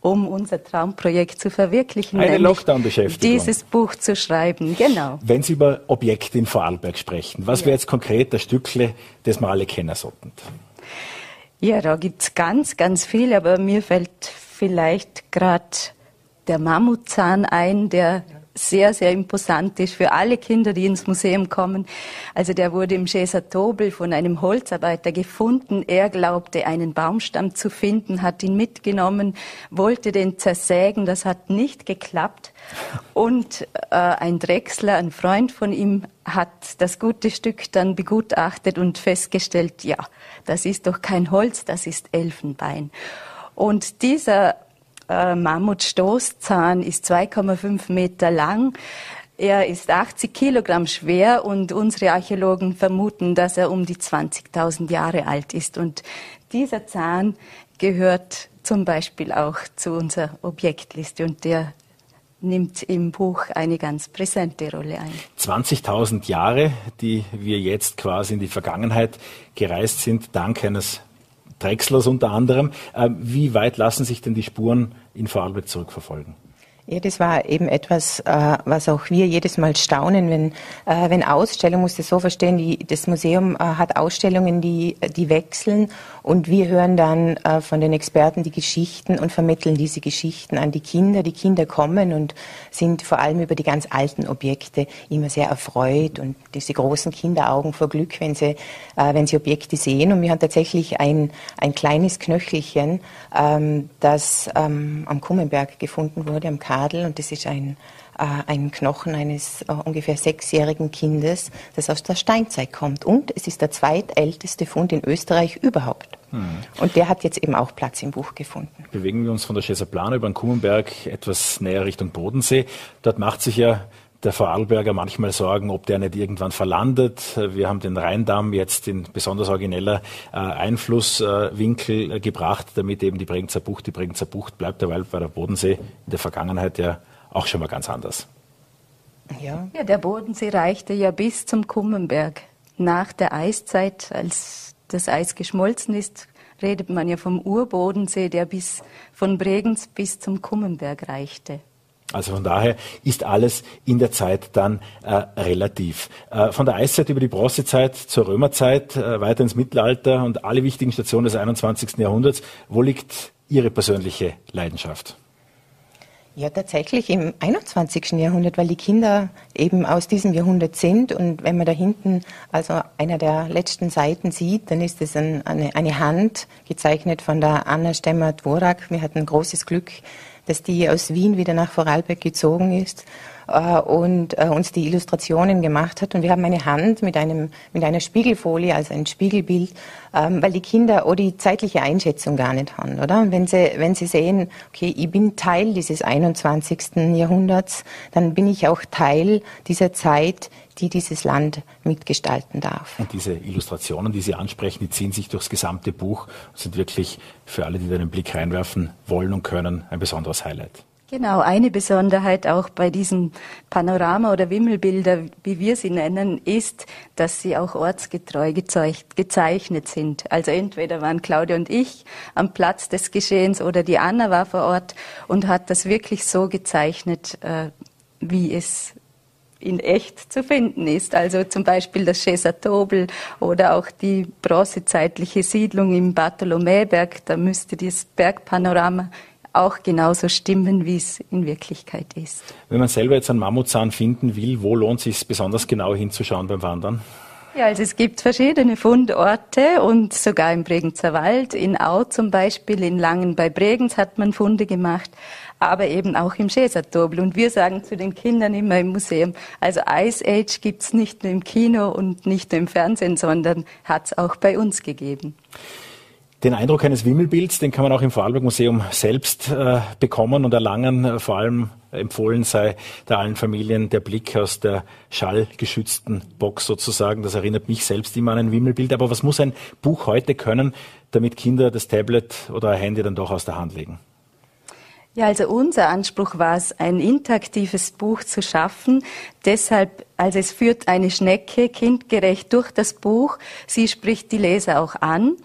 Speaker 7: um unser Traumprojekt zu verwirklichen.
Speaker 2: Eine Lockdown-Beschäftigung.
Speaker 7: Dieses Buch zu schreiben, genau.
Speaker 2: Wenn Sie über Objekte in Vorarlberg sprechen, was ja. wäre jetzt konkret das Stückle, das wir alle kennen sollten?
Speaker 7: Ja, da gibt's ganz, ganz viel, aber mir fällt vielleicht gerade der Mammutzahn ein, der sehr, sehr imposant ist für alle Kinder, die ins Museum kommen. Also der wurde im Cesar Tobel von einem Holzarbeiter gefunden. Er glaubte, einen Baumstamm zu finden, hat ihn mitgenommen, wollte den zersägen. Das hat nicht geklappt. Und äh, ein Drechsler, ein Freund von ihm, hat das gute Stück dann begutachtet und festgestellt, ja, das ist doch kein Holz, das ist Elfenbein. Und dieser äh, Mammutstoßzahn ist 2,5 Meter lang. Er ist 80 Kilogramm schwer und unsere Archäologen vermuten, dass er um die 20.000 Jahre alt ist. Und dieser Zahn gehört zum Beispiel auch zu unserer Objektliste und der nimmt im Buch eine ganz präsente Rolle ein.
Speaker 2: 20.000 Jahre, die wir jetzt quasi in die Vergangenheit gereist sind, dank eines Drechslers unter anderem. Ähm, wie weit lassen sich denn die Spuren in Vorarlberg zurückverfolgen?
Speaker 6: Ja, das war eben etwas, äh, was auch wir jedes Mal staunen, wenn, äh, wenn Ausstellungen, muss das so verstehen, die, das Museum äh, hat Ausstellungen, die, die wechseln und wir hören dann äh, von den Experten die Geschichten und vermitteln diese Geschichten an die Kinder. Die Kinder kommen und sind vor allem über die ganz alten Objekte immer sehr erfreut und diese großen Kinderaugen vor Glück, wenn sie, äh, wenn sie Objekte sehen. Und wir haben tatsächlich ein, ein kleines Knöchelchen, ähm, das ähm, am Kummenberg gefunden wurde, am Kadel und das ist ein, äh, ein Knochen eines äh, ungefähr sechsjährigen Kindes, das aus der Steinzeit kommt. Und es ist der zweitälteste Fund in Österreich überhaupt. Hm. Und der hat jetzt eben auch Platz im Buch gefunden.
Speaker 2: Bewegen wir uns von der Scheser Plana über den Kummenberg etwas näher Richtung Bodensee. Dort macht sich ja der Vorarlberger manchmal Sorgen, ob der nicht irgendwann verlandet. Wir haben den Rheindamm jetzt in besonders origineller äh, Einflusswinkel äh, gebracht, damit eben die Bregenzer Bucht die Bregenzer Bucht bleibt, weil bei der Bodensee in der Vergangenheit ja auch schon mal ganz anders.
Speaker 7: Ja. ja, der Bodensee reichte ja bis zum Kummenberg. Nach der Eiszeit, als das Eis geschmolzen ist, redet man ja vom Urbodensee, der bis von Bregenz bis zum Kummenberg reichte.
Speaker 2: Also von daher ist alles in der Zeit dann äh, relativ. Äh, von der Eiszeit über die Bronzezeit zur Römerzeit, äh, weiter ins Mittelalter und alle wichtigen Stationen des 21. Jahrhunderts. Wo liegt Ihre persönliche Leidenschaft?
Speaker 6: Ja, tatsächlich im 21. Jahrhundert, weil die Kinder eben aus diesem Jahrhundert sind. Und wenn man da hinten also einer der letzten Seiten sieht, dann ist es ein, eine, eine Hand gezeichnet von der Anna Stemmer-Dvorak. Wir hatten großes Glück, dass die aus Wien wieder nach Vorarlberg gezogen ist äh, und äh, uns die Illustrationen gemacht hat. Und wir haben eine Hand mit, einem, mit einer Spiegelfolie, also ein Spiegelbild, ähm, weil die Kinder auch die zeitliche Einschätzung gar nicht haben, oder? Und wenn sie, wenn sie sehen, okay, ich bin Teil dieses 21. Jahrhunderts, dann bin ich auch Teil dieser Zeit, die dieses Land mitgestalten darf.
Speaker 2: Und diese Illustrationen, die Sie ansprechen, die ziehen sich durchs gesamte Buch und sind wirklich für alle, die da einen Blick reinwerfen wollen und können, ein besonderes Highlight.
Speaker 7: Genau, eine Besonderheit auch bei diesen Panorama- oder Wimmelbilder, wie wir sie nennen, ist, dass sie auch ortsgetreu gezeichnet sind. Also entweder waren Claudia und ich am Platz des Geschehens oder die Anna war vor Ort und hat das wirklich so gezeichnet, äh, wie es in echt zu finden ist. Also zum Beispiel das Cheser Tobel oder auch die bronzezeitliche Siedlung im Bartholomäberg. Da müsste das Bergpanorama auch genauso stimmen, wie es in Wirklichkeit ist.
Speaker 2: Wenn man selber jetzt einen Mammutzahn finden will, wo lohnt es sich besonders genau hinzuschauen beim Wandern?
Speaker 7: Ja, also es gibt verschiedene Fundorte und sogar im Bregenzer Wald, in Au zum Beispiel, in Langen bei Bregenz hat man Funde gemacht aber eben auch im Schäsertobel. Und wir sagen zu den Kindern immer im Museum, also Ice Age gibt's nicht nur im Kino und nicht nur im Fernsehen, sondern hat's auch bei uns gegeben.
Speaker 2: Den Eindruck eines Wimmelbilds, den kann man auch im Vorarlberg Museum selbst äh, bekommen und erlangen. Äh, vor allem empfohlen sei da allen Familien der Blick aus der schallgeschützten Box sozusagen. Das erinnert mich selbst immer an ein Wimmelbild. Aber was muss ein Buch heute können, damit Kinder das Tablet oder ein Handy dann doch aus der Hand legen?
Speaker 7: Ja, also unser Anspruch war es, ein interaktives Buch zu schaffen. Deshalb, also es führt eine Schnecke kindgerecht durch das Buch. Sie spricht die Leser auch an.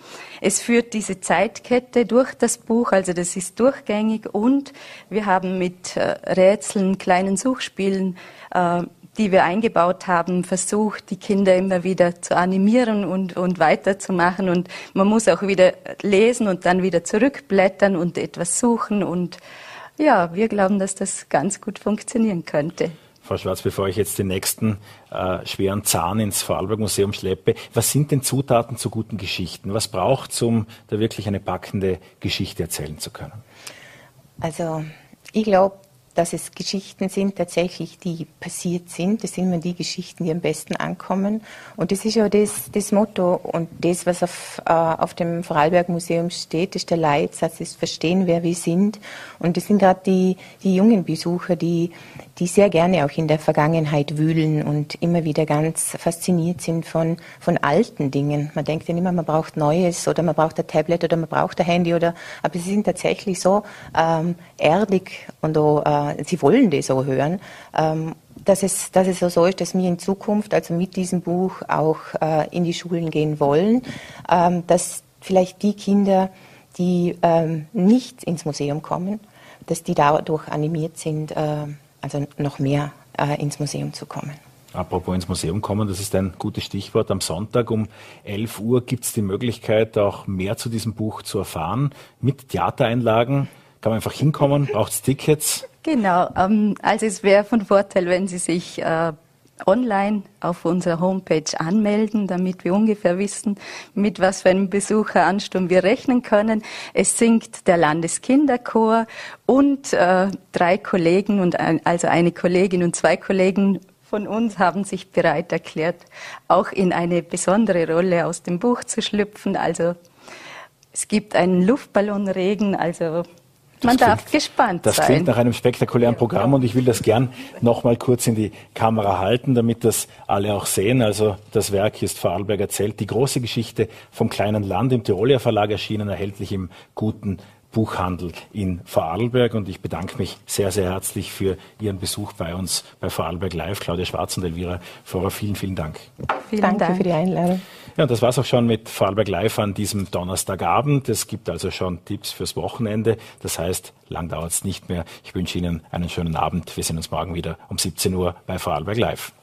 Speaker 7: Es führt diese Zeitkette durch das Buch, also das ist durchgängig und wir haben mit äh, Rätseln, kleinen Suchspielen äh, die wir eingebaut haben, versucht, die Kinder immer wieder zu animieren und, und weiterzumachen. Und man muss auch wieder lesen und dann wieder zurückblättern und etwas suchen. Und ja, wir glauben, dass das ganz gut funktionieren könnte.
Speaker 2: Frau Schwarz, bevor ich jetzt den nächsten äh, schweren Zahn ins Vorarlberg Museum schleppe, was sind denn Zutaten zu guten Geschichten? Was braucht es, um da wirklich eine packende Geschichte erzählen zu können?
Speaker 6: Also ich glaube, dass es Geschichten sind tatsächlich, die passiert sind. Das sind immer die Geschichten, die am besten ankommen. Und das ist ja das, das Motto und das, was auf, äh, auf dem Vorarlberg Museum steht, ist der Leitsatz, ist Verstehen, wer wir sind. Und das sind gerade die, die jungen Besucher, die, die sehr gerne auch in der Vergangenheit wühlen und immer wieder ganz fasziniert sind von, von alten Dingen. Man denkt ja immer, man braucht Neues oder man braucht ein Tablet oder man braucht ein Handy oder, aber sie sind tatsächlich so ähm, erdig und auch, äh, sie wollen das so hören. Ähm, dass es, dass es so ist, dass wir in Zukunft, also mit diesem Buch, auch äh, in die Schulen gehen wollen, ähm, dass vielleicht die Kinder, die ähm, nicht ins Museum kommen, dass die dadurch animiert sind, äh, also noch mehr äh, ins Museum zu kommen.
Speaker 2: Apropos ins Museum kommen, das ist ein gutes Stichwort. Am Sonntag um 11 Uhr gibt es die Möglichkeit, auch mehr zu diesem Buch zu erfahren. Mit Theatereinlagen kann man einfach hinkommen, braucht es Tickets.
Speaker 7: Genau, ähm, also es wäre von Vorteil, wenn Sie sich äh, online auf unserer Homepage anmelden, damit wir ungefähr wissen, mit was für einem Besucheransturm wir rechnen können. Es singt der Landeskinderchor und äh, drei Kollegen und ein, also eine Kollegin und zwei Kollegen von uns haben sich bereit erklärt, auch in eine besondere Rolle aus dem Buch zu schlüpfen. Also es gibt einen Luftballonregen, also man
Speaker 2: klingt,
Speaker 7: darf gespannt
Speaker 2: das
Speaker 7: sein.
Speaker 2: Das klingt nach einem spektakulären Programm und ich will das gern noch mal kurz in die Kamera halten, damit das alle auch sehen. Also das Werk ist Vorarlberg erzählt. Die große Geschichte vom kleinen Land im Tiroler Verlag erschienen, erhältlich im guten Buchhandel in Vorarlberg und ich bedanke mich sehr, sehr herzlich für Ihren Besuch bei uns bei Vorarlberg Live. Claudia Schwarz und Elvira Vorer, vielen, vielen Dank.
Speaker 6: Vielen Danke Dank. für die Einladung.
Speaker 2: Ja, und das es auch schon mit Vorarlberg Live an diesem Donnerstagabend. Es gibt also schon Tipps fürs Wochenende. Das heißt, lang dauert es nicht mehr. Ich wünsche Ihnen einen schönen Abend. Wir sehen uns morgen wieder um 17 Uhr bei Vorarlberg Live.